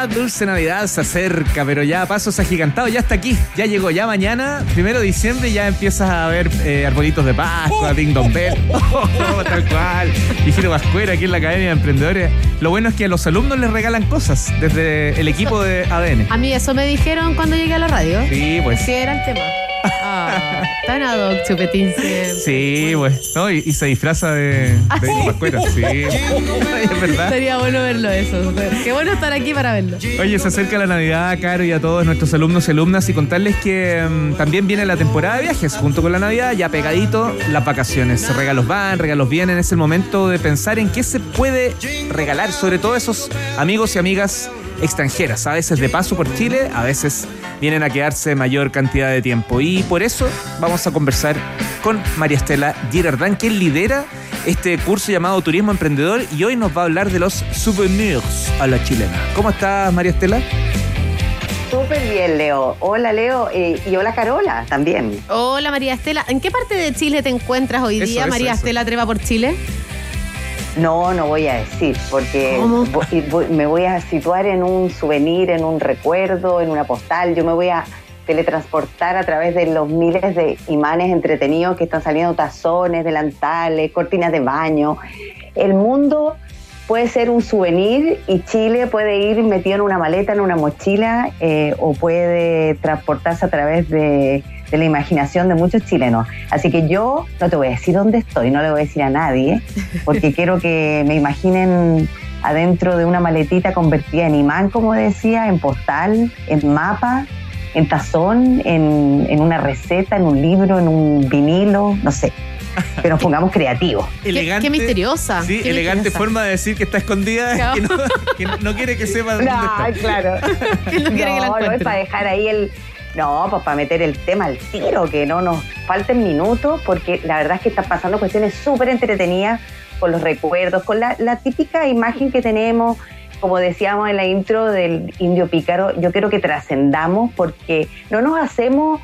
Navidad, dulce Navidad se acerca, pero ya a pasos agigantados, ya está aquí, ya llegó, ya mañana, primero de diciembre, ya empiezas a ver eh, arbolitos de Pascua, Ding Dong Bell, oh, tal cual, Hijito Pascuera aquí en la Academia de Emprendedores. Lo bueno es que a los alumnos les regalan cosas desde el equipo de ADN. A mí eso me dijeron cuando llegué a la radio. Sí, pues. Sí, era el tema. Ah, tan ad hoc, chupetín siempre. Sí, pues, ¿no? Y, y se disfraza de, de Pascuera, sí. es verdad. Sería bueno verlo eso. Qué bueno estar aquí para verlo. Oye, se acerca la Navidad, Caro, y a todos nuestros alumnos y alumnas y contarles que mm, también viene la temporada de viajes junto con la Navidad, ya pegadito las vacaciones. Regalos van, regalos vienen, es el momento de pensar en qué se puede regalar, sobre todo a esos amigos y amigas extranjeras, a veces de paso por Chile, a veces vienen a quedarse mayor cantidad de tiempo. Y por eso vamos a conversar con María Estela Girardán, quien lidera este curso llamado Turismo Emprendedor y hoy nos va a hablar de los souvenirs a la chilena. ¿Cómo estás, María Estela? Súper bien, Leo. Hola, Leo. eh, y hola, Carola, también. Hola María Estela. ¿En qué parte de Chile te encuentras hoy Eso, día, eso, María eso. Estela Treva por Chile? No, no voy a decir, porque voy- me voy a situar en un souvenir, en un recuerdo, en una postal. Yo me voy a teletransportar a través de los miles de imanes entretenidos que están saliendo, tazones, delantales, cortinas de baño. El mundo puede ser un souvenir y Chile puede ir metido en una maleta, en una mochila, eh, o puede transportarse a través de, de la imaginación de muchos chilenos. Así que yo no te voy a decir dónde estoy, no le voy a decir a nadie, porque quiero que me imaginen adentro de una maletita convertida en imán, como decía, en postal, en mapa, en tazón, en, en una receta, en un libro, en un vinilo, no sé. Que nos pongamos creativos. Qué- qué misteriosa, Sí, qué elegante misteriosa. forma de decir que está escondida, Claro. que, no, que no- no quiere que sepa dónde No, está. claro. Que no quiere que la no, no es para dejar ahí el. No, pues para meter el tema al tiro, que no nos falten minutos, porque la verdad es que están pasando cuestiones súper entretenidas con los recuerdos, con la, típica imagen que tenemos, como decíamos en la intro del indio pícaro, yo quiero que trascendamos porque no nos hacemos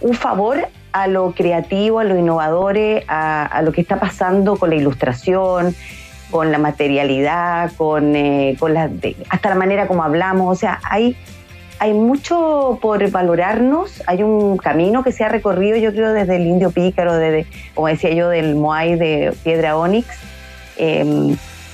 un favor a lo creativo, a lo innovadores, a, lo que está pasando con la ilustración, con la materialidad, con, eh, la, hasta la manera como hablamos. O sea, hay, hay mucho por valorarnos, hay un camino que se ha recorrido, yo creo, desde el indio pícaro, desde, como decía yo, del Moai de piedra onix.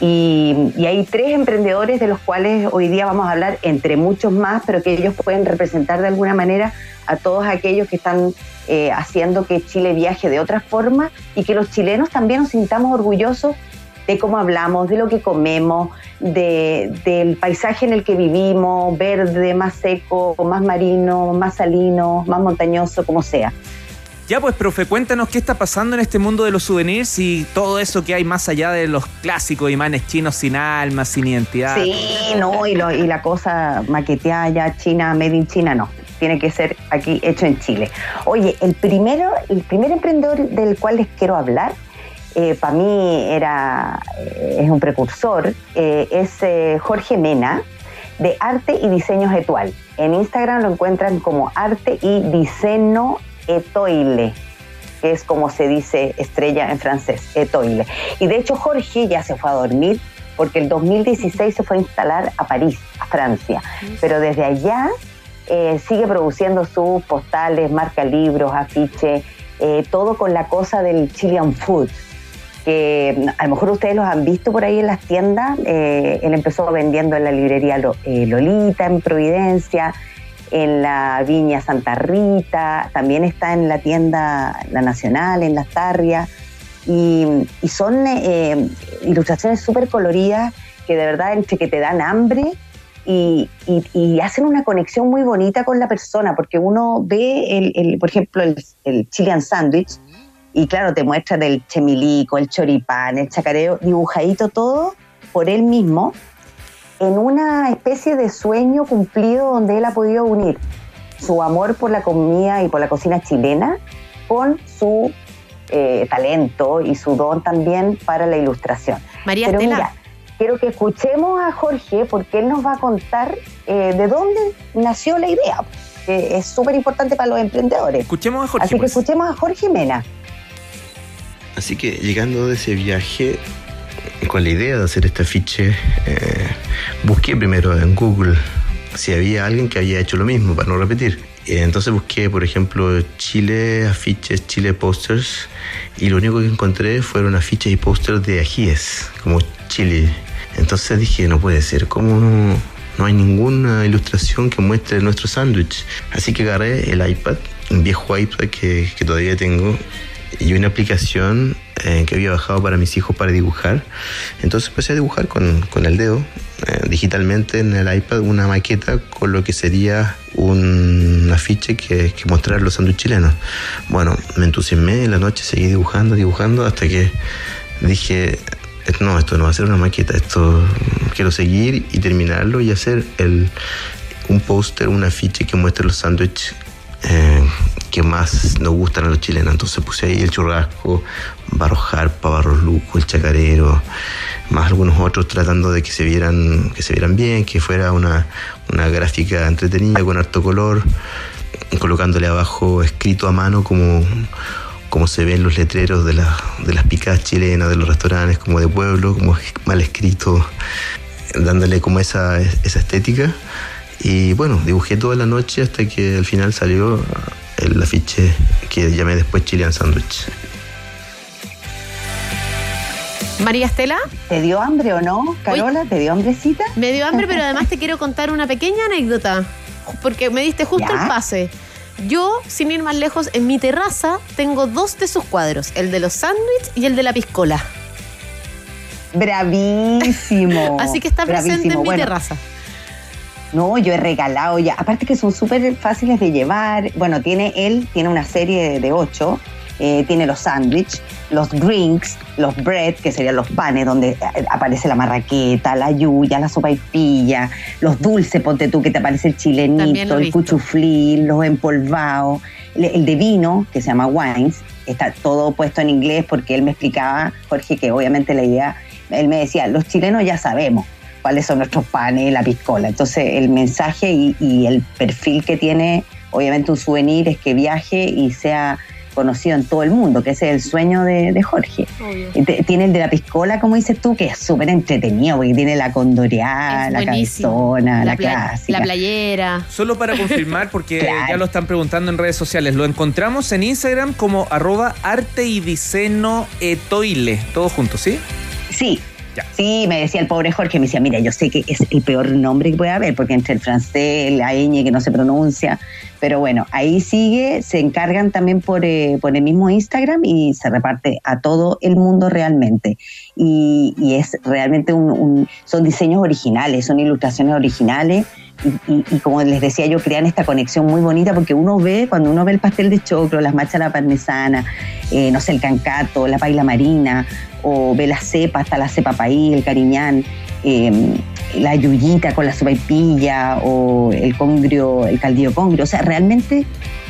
Y, y hay tres emprendedores de los cuales hoy día vamos a hablar, entre muchos más, pero que ellos pueden representar de alguna manera a todos aquellos que están eh, haciendo que Chile viaje de otra forma y que los chilenos también nos sintamos orgullosos de cómo hablamos, de lo que comemos, de, del paisaje en el que vivimos, verde, más seco, más marino, más salino, más montañoso, como sea. Ya pues, profe, cuéntanos qué está pasando en este mundo de los souvenirs y todo eso que hay más allá de los clásicos imanes chinos sin alma, sin identidad. Sí, no, y, lo- y la cosa maqueteada ya China, made in China, no. Tiene que ser aquí hecho en Chile. Oye, el primero, el primer emprendedor del cual les quiero hablar, para mí era, eh, es un precursor, eh, es eh, Jorge Mena, de Arte y Diseños Etual. En Instagram lo encuentran como Arte y Diseño Etoile que es como se dice estrella en francés, Etoile. Y de hecho Jorge ya se fue a dormir porque el 2016 se fue a instalar a París, a Francia. Pero desde allá eh, sigue produciendo sus postales, marca libros, afiches, eh, todo con la cosa del Chilean Food que a lo mejor ustedes los han visto por ahí en las tiendas. Eh, él empezó vendiendo en la librería eh, Lolita, en Providencia, en la Viña Santa Rita, también está en la tienda La Nacional, en Las Tarrias. Y, son eh, ilustraciones súper coloridas que de verdad entre que te dan hambre y, hacen una conexión muy bonita con la persona, porque uno ve, el, el- por ejemplo, el, el Sandwich, y claro, te muestran el chemilico, el choripán, el chacareo, dibujadito todo por él mismo, en una especie de sueño cumplido donde él ha podido unir su amor por la comida y por la cocina chilena con su eh, talento y su don también para la ilustración. María Pero Estela. mira, quiero que escuchemos a Jorge porque él nos va a contar eh, de dónde nació la idea, que es súper importante para los emprendedores. Escuchemos a Jorge. Así que pues. escuchemos a Jorge Mena. Así que llegando de ese viaje, eh, con la idea de hacer este afiche, eh, busqué primero en Google si había alguien que había hecho lo mismo, para no repetir. Eh, entonces busqué, por ejemplo, Chile afiches, Chile posters, y lo único que encontré fueron afiches y posters de ajíes, como Chile. Entonces dije, no puede ser, ¿cómo no, no hay ninguna ilustración que muestre nuestro sándwich? Así que agarré el iPad, un viejo iPad que, que todavía tengo, y una aplicación eh, que había bajado para mis hijos para dibujar. Entonces empecé a dibujar con, con el dedo, eh, digitalmente en el iPad, una maqueta con lo que sería un afiche que, que mostrara los sándwiches chilenos. Bueno, me entusiasmé en la noche, seguí dibujando, dibujando, hasta que dije, no, esto no va a ser una maqueta, esto quiero seguir y terminarlo y hacer el, un póster, un afiche que muestre los sándwiches eh, que más nos gustan a los chilenos. Entonces puse ahí el churrasco, barro jarpa, barro luco, el chacarero, más algunos otros tratando de que se vieran, que se vieran bien, que fuera una, una gráfica entretenida con harto color, colocándole abajo escrito a mano como como se ven los letreros de, la, de las picadas chilenas, de los restaurantes como de pueblo, como mal escrito, dándole como esa, esa estética. Y bueno, dibujé toda la noche hasta que al final salió el afiche que llamé después Chilean Sandwich. María Estela, ¿Te dio hambre o no, Carola? ¿Te dio hambrecita? me dio hambre, pero además te quiero contar una pequeña anécdota, porque me diste justo Ya. el pase. Yo, sin ir más lejos, en mi terraza tengo dos de sus cuadros, el de los sándwiches y el de la piscola. Bravísimo. Así que está presente bravísimo. en mi Bueno, terraza. No, yo he regalado ya. Aparte que son súper fáciles de llevar. Bueno, tiene él, tiene una serie de, de ocho. Eh, tiene los sándwiches, los drinks, los bread, que serían los panes, donde eh, aparece la marraqueta, la yuya, la sopa y pilla, los dulces, ponte tú, que te aparece el chilenito, el cuchuflí, los empolvados, el, el de vino, que se llama wines, está todo puesto en inglés porque él me explicaba, Jorge, que obviamente la idea, él me decía, los chilenos ya sabemos cuáles son nuestros panes, la piscola. Entonces el mensaje y, y el perfil que tiene, obviamente un souvenir, es que viaje y sea conocido en todo el mundo, que ese es el sueño de, de Jorge. Te- Tiene el de la piscola, como dices tú, que es súper entretenido, porque tiene la condoreada, la cabezona, la, clásica. la playera. Solo para confirmar, porque Claro. ya lo están preguntando en redes sociales, lo encontramos en Instagram como arroba arte y diseño etoile, todos juntos, ¿sí? Sí. Sí, me decía el pobre Jorge, me decía, mira, yo sé que es el peor nombre que puede haber, porque entre el francés, la ñ que no se pronuncia, pero bueno, ahí sigue, se encargan también por, eh, por el mismo Instagram y se reparte a todo el mundo realmente. Y, y es realmente un, un- son diseños originales, son ilustraciones originales. Y, y- como les decía yo, crean esta conexión muy bonita porque uno ve, cuando uno ve el pastel de choclo, las machas a la parmesana, eh, no sé, el cancato, la paila marina, o ve la cepa, hasta la cepa país, el cariñán, eh, la yuyita con la sopaipilla o el congrio, el caldillo congrio. O sea, realmente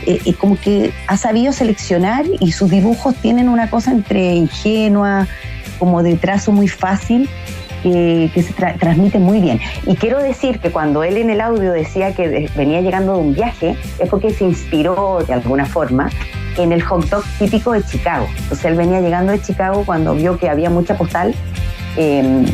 eh, es como que ha sabido seleccionar y sus dibujos tienen una cosa entre ingenua, como de trazo muy fácil, que, que se tra- transmite muy bien. Y quiero decir que cuando él en el audio decía que venía llegando de un viaje, es porque se inspiró de alguna forma en el hot dog típico de Chicago. Entonces él venía llegando de Chicago cuando vio que había mucha postal eh,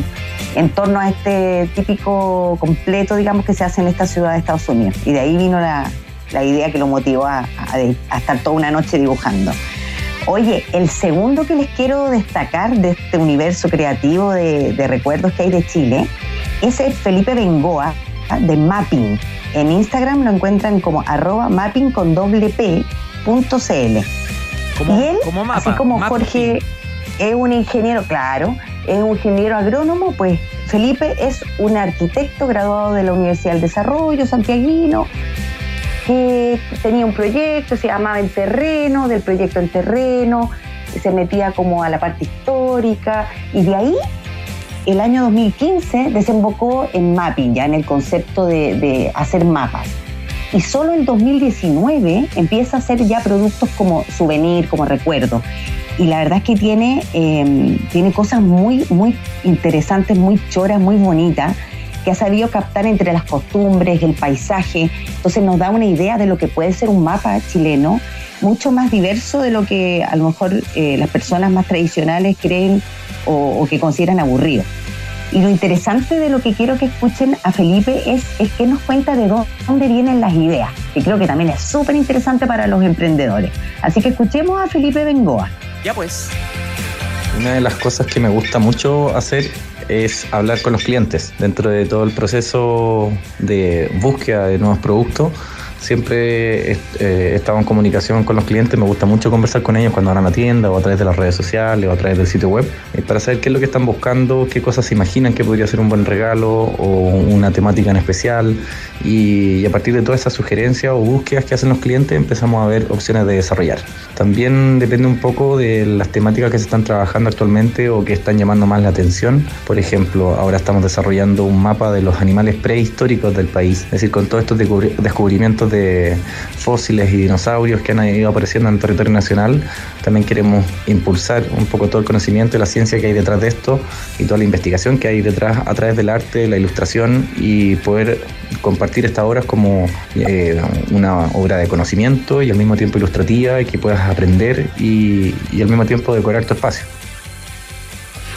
en torno a este típico completo, digamos, que se hace en esta ciudad de Estados Unidos. Y de ahí vino la, la idea que lo motivó a, a a estar toda una noche dibujando. Oye, el segundo que les quiero destacar de este universo creativo de, de recuerdos que hay de Chile es el Felipe Bengoa de Mapping. En Instagram lo encuentran como arroba mapping con doble p punto cl. Como, y él, como mapa. así como. Jorge es un ingeniero, claro, es un ingeniero agrónomo, pues Felipe es un arquitecto graduado de la Universidad del Desarrollo, santiaguino, que tenía un proyecto, se llamaba En Terreno, del proyecto En Terreno, se metía como a la parte histórica, y de ahí, el año 2015, desembocó en mapping, ya en el concepto de, de hacer mapas. Y solo en 2019 empieza a hacer ya productos como souvenir, como recuerdo. Y la verdad es que tiene, eh, tiene cosas muy, muy interesantes, muy choras, muy bonitas, que ha sabido captar entre las costumbres, el paisaje. Entonces nos da una idea de lo que puede ser un mapa chileno, mucho más diverso de lo que a lo mejor eh, las personas más tradicionales creen o, o que consideran aburrido. Y lo interesante de lo que quiero que escuchen a Felipe es, es que nos cuenta de dónde vienen las ideas, que creo que también es súper interesante para los emprendedores. Así que escuchemos a Felipe Bengoa. Ya pues. Una de las cosas que me gusta mucho hacer es hablar con los clientes dentro de todo el proceso de búsqueda de nuevos productos siempre eh, he estado en comunicación con los clientes, me gusta mucho conversar con ellos cuando van a la tienda o a través de las redes sociales o a través del sitio web, eh, para saber qué es lo que están buscando, qué cosas se imaginan que podría ser un buen regalo o una temática en especial y, a partir de todas esas sugerencias o búsquedas que hacen los clientes empezamos a ver opciones de desarrollar. También depende un poco de las temáticas que se están trabajando actualmente o que están llamando más la atención. Por ejemplo, ahora estamos desarrollando un mapa de los animales prehistóricos del país, es decir, con todos estos descubrimientos de fósiles y dinosaurios que han ido apareciendo en el territorio nacional, también queremos impulsar un poco todo el conocimiento y la ciencia que hay detrás de esto y toda la investigación que hay detrás a través del arte, la ilustración y poder compartir estas obras como eh, una obra de conocimiento y al mismo tiempo ilustrativa y que puedas aprender y, y al mismo tiempo decorar tu espacio.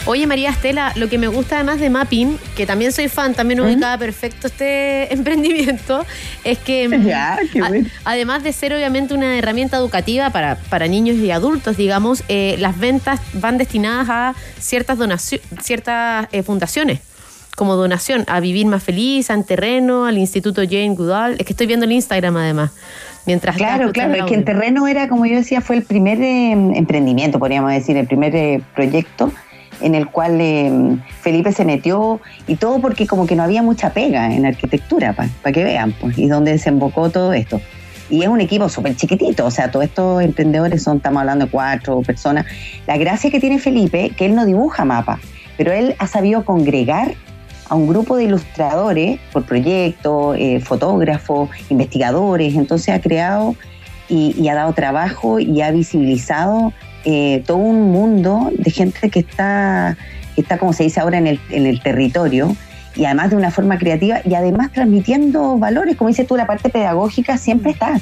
Oye, María Estela, lo que me gusta además de Mapping, que también soy fan, también ubicada perfecto este emprendimiento, es que mm, además de ser obviamente una herramienta educativa para, para niños y adultos, digamos, eh, las ventas van destinadas a ciertas ciertas eh, fundaciones como donación a Vivir Más Feliz, a Terreno, al Instituto Jane Goodall. Es que estoy viendo el Instagram además. Mientras claro, claro, es que en Terreno era, como yo decía, fue el primer eh, emprendimiento, podríamos decir, el primer proyecto en el cual eh, Felipe se metió y todo porque como que no había mucha pega en arquitectura, para que vean, pues, y donde desembocó todo esto. Y es un equipo súper chiquitito, o sea, todos estos emprendedores son, estamos hablando de cuatro personas. La gracia que tiene Felipe, que él no dibuja mapas, pero él ha sabido congregar a un grupo de ilustradores por proyecto, eh, fotógrafos, investigadores, entonces ha creado y ha dado trabajo y ha visibilizado eh, todo un mundo de gente que está, está, como se dice ahora, en el, en el territorio y además de una forma creativa y además transmitiendo valores, como dices tú, la parte pedagógica siempre está.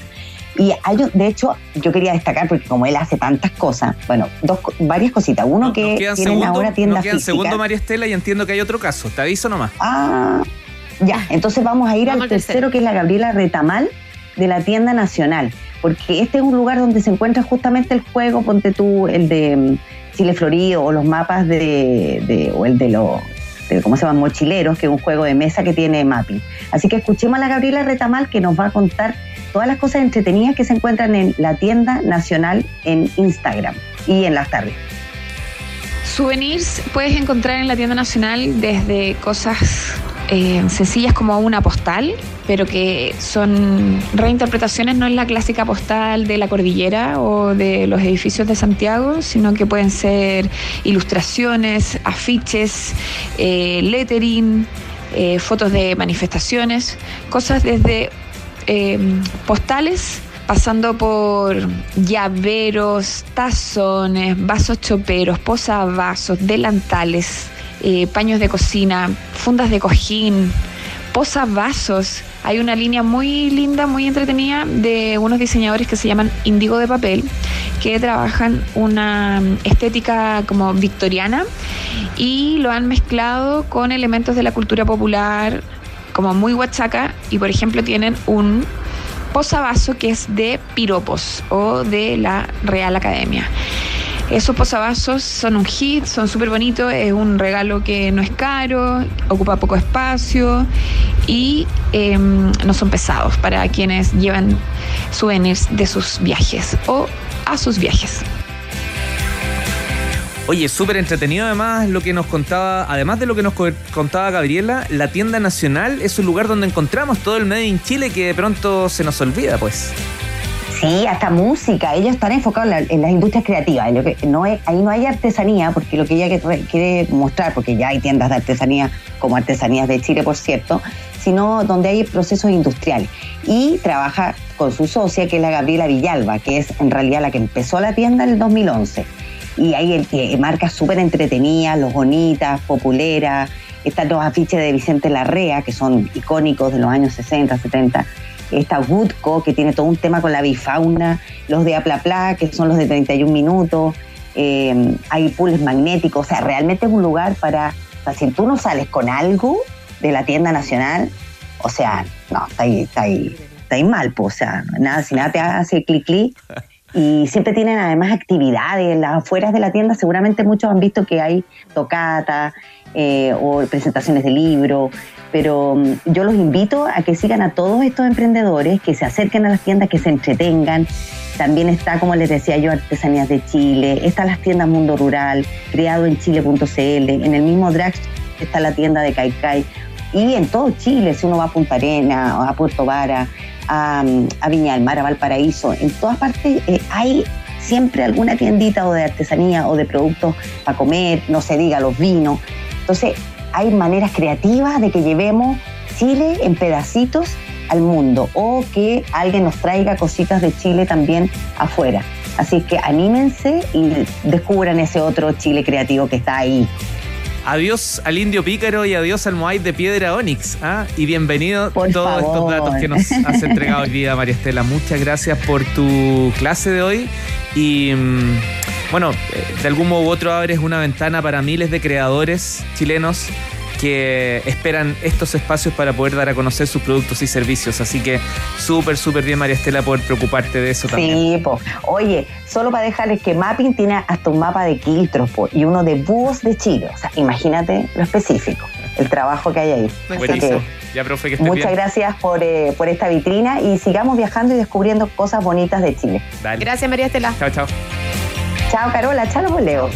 Y hay, de hecho, yo quería destacar, porque como él hace tantas cosas, bueno, dos, varias cositas. Uno que tienen segundo, ahora tiendas no segundo, María Estela, y entiendo que hay otro caso. Te aviso nomás. Ah, ya. Entonces vamos a ir al tercero, que es la Gabriela Retamal, de la tienda nacional porque este es un lugar donde se encuentra justamente el juego, ponte tú el de mm, Chile Florido o los mapas de, o el de los ¿cómo se llaman? Mochileros, que es un juego de mesa que tiene mapping. Así que escuchemos a la Gabriela Retamal que nos va a contar todas las cosas entretenidas que se encuentran en la tienda nacional en Instagram y en las tardes. Souvenirs puedes encontrar en la tienda nacional desde cosas eh, sencillas como una postal, pero que son reinterpretaciones, no es la clásica postal de la cordillera o de los edificios de Santiago, sino que pueden ser ilustraciones, afiches, eh, lettering, eh, fotos de manifestaciones, cosas desde postales pasando por llaveros, tazones, vasos choperos, posavasos, delantales, eh, paños de cocina, fundas de cojín, posavasos. Hay una línea muy linda, muy entretenida de unos diseñadores que se llaman Indigo de Papel, que trabajan una estética como victoriana y lo han mezclado con elementos de la cultura popular, como muy huachaca, y por ejemplo tienen un posavaso que es de piropos o de la Real Academia. Esos posavasos son un hit, son súper bonitos, es un regalo que no es caro, ocupa poco espacio y em, no son pesados para quienes llevan souvenirs de sus viajes o a sus viajes. Oye, súper entretenido además lo que nos contaba, además de lo que nos contaba Gabriela, la tienda nacional es un lugar donde encontramos todo el Made in Chile que de pronto se nos olvida, pues. Sí, hasta música. Ellos están enfocados en, las industrias creativas. no ahí no hay artesanía, porque lo que ella quiere mostrar, porque ya hay tiendas de artesanía, como Artesanías de Chile, por cierto, sino donde hay procesos industriales. Y trabaja con su socia, que es la Gabriela Villalba, que es en realidad la que empezó la tienda en el 2011. Y hay que marcas súper entretenidas, los bonitas, populeras. Están los afiches de Vicente Larrea, que son icónicos de los años 60, 70 Está Woodco, que tiene todo un tema con la bifauna, los de Aplapla, que son los de 31 minutos, eh, hay pools magnéticos, o sea, realmente es un lugar para O sea, si tú no sales con algo de la tienda nacional, o sea, no, está ahí, está ahí, está ahí mal, pues, o sea, nada, si nada te hace clic clic. Y siempre tienen además actividades en las afueras de la tienda. Seguramente muchos han visto que hay tocata eh, o presentaciones de libros, pero mm, yo los invito a que sigan a todos estos emprendedores, que se acerquen a las tiendas, que se entretengan. También está, como les decía yo, Artesanías de Chile, están las tiendas Mundo Rural, creado en chile.cl, en el mismo Drax está la tienda de Caicai, y en todo Chile, si uno va a Punta Arena, a Puerto Vara, a, Viña del Mar, a Valparaíso, en todas partes eh, hay siempre alguna tiendita o de artesanía o de productos para comer, no se diga los vinos. Entonces, hay maneras creativas de que llevemos Chile en pedacitos al mundo o que alguien nos traiga cositas de Chile también afuera. Así que anímense y descubran ese otro Chile creativo que está ahí. Adiós al indio pícaro y adiós al Moai de piedra Onix. ¿ah? Y bienvenido a todos estos datos que nos has entregado hoy día, María Estela. Muchas gracias por tu clase de hoy. Y mm, bueno, eh, de algún modo u otro abres una ventana para miles de creadores chilenos que esperan estos espacios para poder dar a conocer sus productos y servicios. Así que súper, súper bien, María Estela, poder preocuparte de eso también. Sí, pues. Oye, solo para dejarles que Mapping tiene hasta un mapa de quiltros y uno de búhos de Chile. O sea, imagínate lo específico, el trabajo que hay ahí. Buenísimo. ya, profe, que Muchas gracias por, eh, por esta vitrina y sigamos viajando y descubriendo cosas bonitas de Chile. Gracias, María Estela. Chao, chao. Chao, Carola. Chao, Leo.